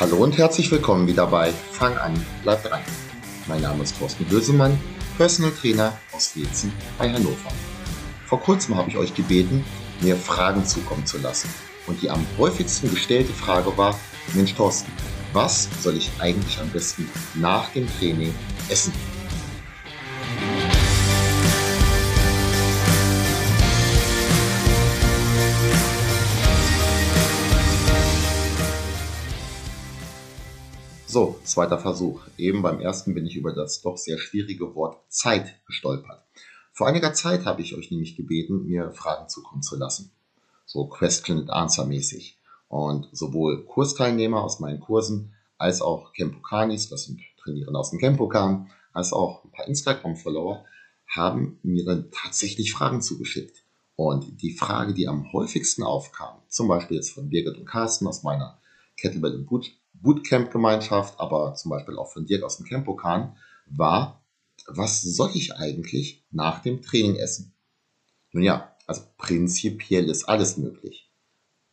Hallo und herzlich willkommen wieder bei Fang an, bleib dran. Mein Name ist Thorsten Bösemann, Personal Trainer aus Wezen bei Hannover. Vor kurzem habe ich euch gebeten, mir Fragen zukommen zu lassen. Und die am häufigsten gestellte Frage war, Mensch Thorsten, was soll ich eigentlich am besten nach dem Training essen? So, zweiter Versuch. Eben beim ersten bin ich über das doch sehr schwierige Wort Zeit gestolpert. Vor einiger Zeit habe ich euch nämlich gebeten, mir Fragen zukommen zu lassen. So Question and Answer mäßig. Und sowohl Kursteilnehmer aus meinen Kursen als auch Campokanis, das sind Trainierende aus dem Campokan, als auch ein paar Instagram-Follower haben mir dann tatsächlich Fragen zugeschickt. Und die Frage, die am häufigsten aufkam, zum Beispiel jetzt von Birgit und Carsten aus meiner Kettlebell und Bootcamp-Gemeinschaft, aber zum Beispiel auch von Dirk aus dem Campokan, war, was soll ich eigentlich nach dem Training essen? Nun ja, also prinzipiell ist alles möglich.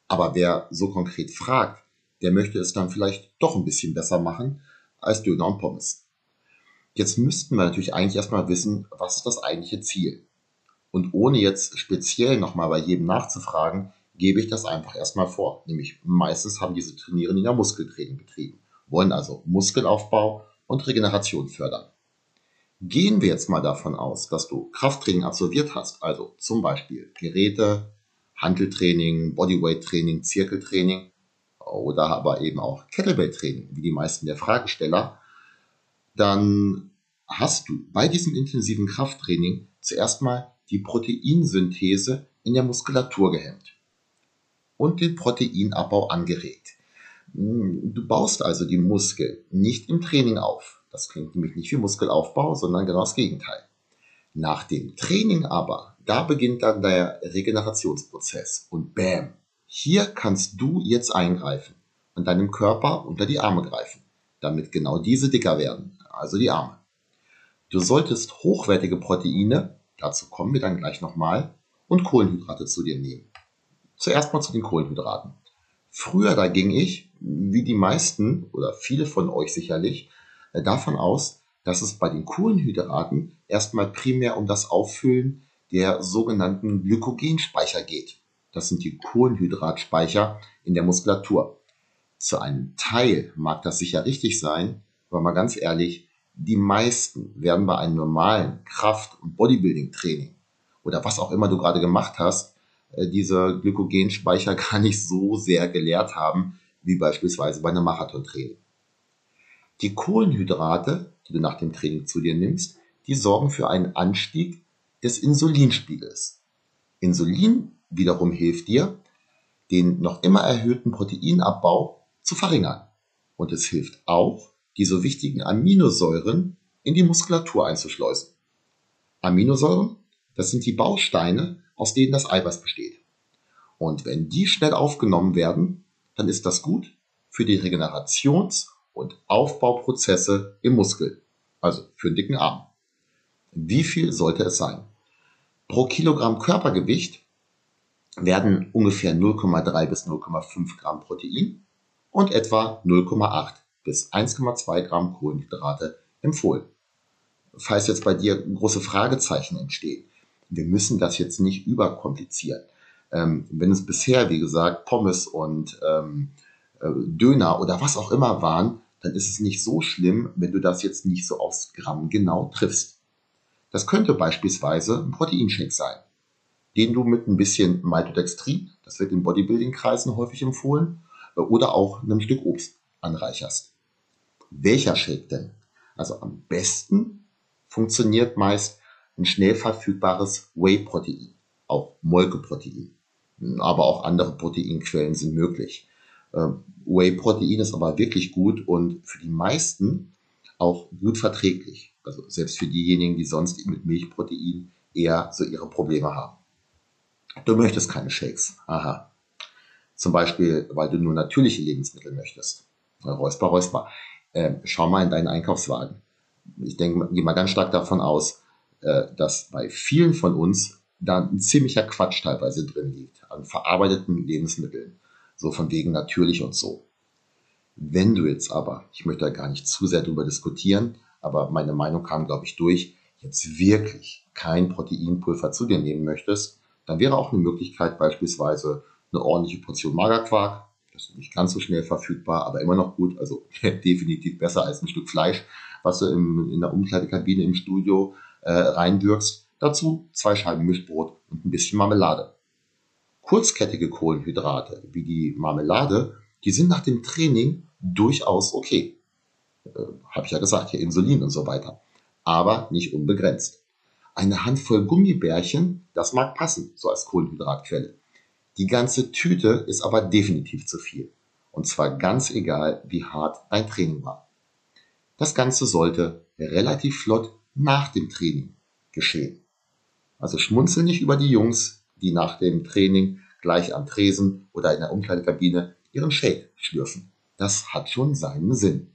Aber wer so konkret fragt, der möchte es dann vielleicht doch ein bisschen besser machen als Döner und Pommes. Jetzt müssten wir natürlich eigentlich erstmal wissen, was ist das eigentliche Ziel? Und ohne jetzt speziell nochmal bei jedem nachzufragen, gebe ich das einfach erstmal vor. Nämlich meistens haben diese Trainierenden ja Muskeltraining betrieben, wollen also Muskelaufbau und Regeneration fördern. Gehen wir jetzt mal davon aus, dass du Krafttraining absolviert hast, also zum Beispiel Geräte, Handeltraining, Bodyweight-Training, Zirkeltraining oder aber eben auch Kettlebell-Training, wie die meisten der Fragesteller, dann hast du bei diesem intensiven Krafttraining zuerst mal die Proteinsynthese in der Muskulatur gehemmt und den Proteinabbau angeregt. Hm, du baust also die Muskel nicht im Training auf. Das klingt nämlich nicht wie Muskelaufbau, sondern genau das Gegenteil. Nach dem Training aber, da beginnt dann der Regenerationsprozess und bam, hier kannst du jetzt eingreifen und deinem Körper unter die Arme greifen, damit genau diese dicker werden, also die Arme. Du solltest hochwertige Proteine, dazu kommen wir dann gleich nochmal, und Kohlenhydrate zu dir nehmen. Zuerst mal zu den Kohlenhydraten. Früher, da ging ich, wie die meisten oder viele von euch sicherlich, äh, davon aus, dass es bei den Kohlenhydraten erstmal primär um das Auffüllen der sogenannten Glykogenspeicher geht. Das sind die Kohlenhydratspeicher in der Muskulatur. Zu einem Teil mag das sicher richtig sein, aber mal ganz ehrlich, die meisten werden bei einem normalen Kraft- und Bodybuilding-Training oder was auch immer du gerade gemacht hast, äh, diese Glykogenspeicher gar nicht so sehr geleert haben, wie beispielsweise bei einem Marathontraining. Die Kohlenhydrate, die du nach dem Training zu dir nimmst, die sorgen für einen Anstieg des Insulinspiegels. Insulin wiederum hilft dir, den noch immer erhöhten Proteinabbau zu verringern. Und es hilft auch, die so wichtigen Aminosäuren in die Muskulatur einzuschleusen. Aminosäuren, das sind die Bausteine aus denen das Eiweiß besteht. Und wenn die schnell aufgenommen werden, dann ist das gut für die Regenerations- und Aufbauprozesse im Muskel, also für den dicken Arm. Wie viel sollte es sein? Pro Kilogramm Körpergewicht werden ungefähr 0,3 bis 0,5 Gramm Protein und etwa 0,8 bis 1,2 Gramm Kohlenhydrate empfohlen. Falls jetzt bei dir große Fragezeichen entstehen, wir müssen das jetzt nicht überkomplizieren. Ähm, wenn es bisher, wie gesagt, Pommes und ähm, äh, Döner oder was auch immer waren, dann ist es nicht so schlimm, wenn du das jetzt nicht so aufs Gramm genau triffst. Das könnte beispielsweise ein Proteinshake sein, den du mit ein bisschen Maltodextrin, das wird in Bodybuilding-Kreisen häufig empfohlen, äh, oder auch einem Stück Obst anreicherst. Welcher Shake denn? Also am besten funktioniert meist ein schnell verfügbares Whey-Protein, auch Molkeprotein. Aber auch andere Proteinquellen sind möglich. Ähm, Whey-Protein ist aber wirklich gut und für die meisten auch gut verträglich. Also selbst für diejenigen, die sonst mit Milchprotein eher so ihre Probleme haben. Du möchtest keine Shakes. Aha. Zum Beispiel, weil du nur natürliche Lebensmittel möchtest. Räusper, räusper. Ähm, schau mal in deinen Einkaufswagen. Ich denke, gehe mal ganz stark davon aus, äh, dass bei vielen von uns da ein ziemlicher Quatsch teilweise drin liegt an verarbeiteten Lebensmitteln. So von wegen natürlich und so. Wenn du jetzt aber, ich möchte da gar nicht zu sehr drüber diskutieren, aber meine Meinung kam, glaube ich, durch, jetzt wirklich kein Proteinpulver zu dir nehmen möchtest, dann wäre auch eine Möglichkeit beispielsweise eine ordentliche Portion Magerquark. Das ist nicht ganz so schnell verfügbar, aber immer noch gut. Also definitiv besser als ein Stück Fleisch, was du im, in der Umkleidekabine im Studio äh, reinwirkst. Dazu zwei Scheiben Mischbrot und ein bisschen Marmelade. Kurzkettige Kohlenhydrate wie die Marmelade, die sind nach dem Training durchaus okay. Äh, Habe ich ja gesagt, hier Insulin und so weiter. Aber nicht unbegrenzt. Eine Handvoll Gummibärchen, das mag passen, so als Kohlenhydratquelle. Die ganze Tüte ist aber definitiv zu viel. Und zwar ganz egal, wie hart dein Training war. Das Ganze sollte relativ flott nach dem Training geschehen. Also schmunzel nicht über die Jungs, die nach dem Training gleich am Tresen oder in der Umkleidekabine ihren Shake schlürfen. Das hat schon seinen Sinn.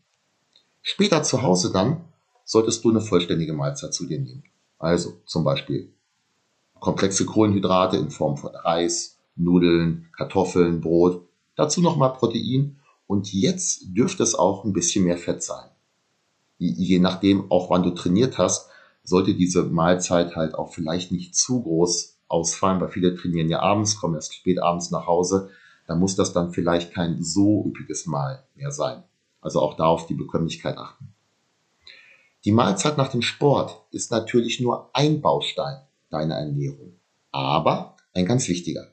Später zu Hause dann solltest du eine vollständige Mahlzeit zu dir nehmen. Also zum Beispiel komplexe Kohlenhydrate in Form von Reis, Nudeln, Kartoffeln, Brot, dazu nochmal Protein und jetzt dürfte es auch ein bisschen mehr Fett sein. Je nachdem, auch wann du trainiert hast, sollte diese Mahlzeit halt auch vielleicht nicht zu groß ausfallen, weil viele trainieren ja abends, kommen erst spät abends nach Hause. Da muss das dann vielleicht kein so üppiges Mahl mehr sein. Also auch da auf die Bekömmlichkeit achten. Die Mahlzeit nach dem Sport ist natürlich nur ein Baustein deiner Ernährung, aber ein ganz wichtiger.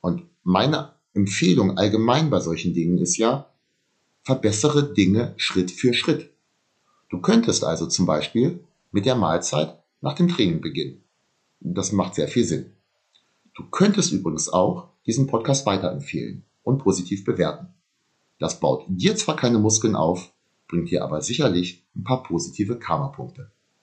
Und meine Empfehlung allgemein bei solchen Dingen ist ja, verbessere Dinge Schritt für Schritt. Du könntest also zum Beispiel mit der Mahlzeit nach dem Training beginnen. Das macht sehr viel Sinn. Du könntest übrigens auch diesen Podcast weiterempfehlen und positiv bewerten. Das baut dir zwar keine Muskeln auf, bringt dir aber sicherlich ein paar positive Karma-Punkte.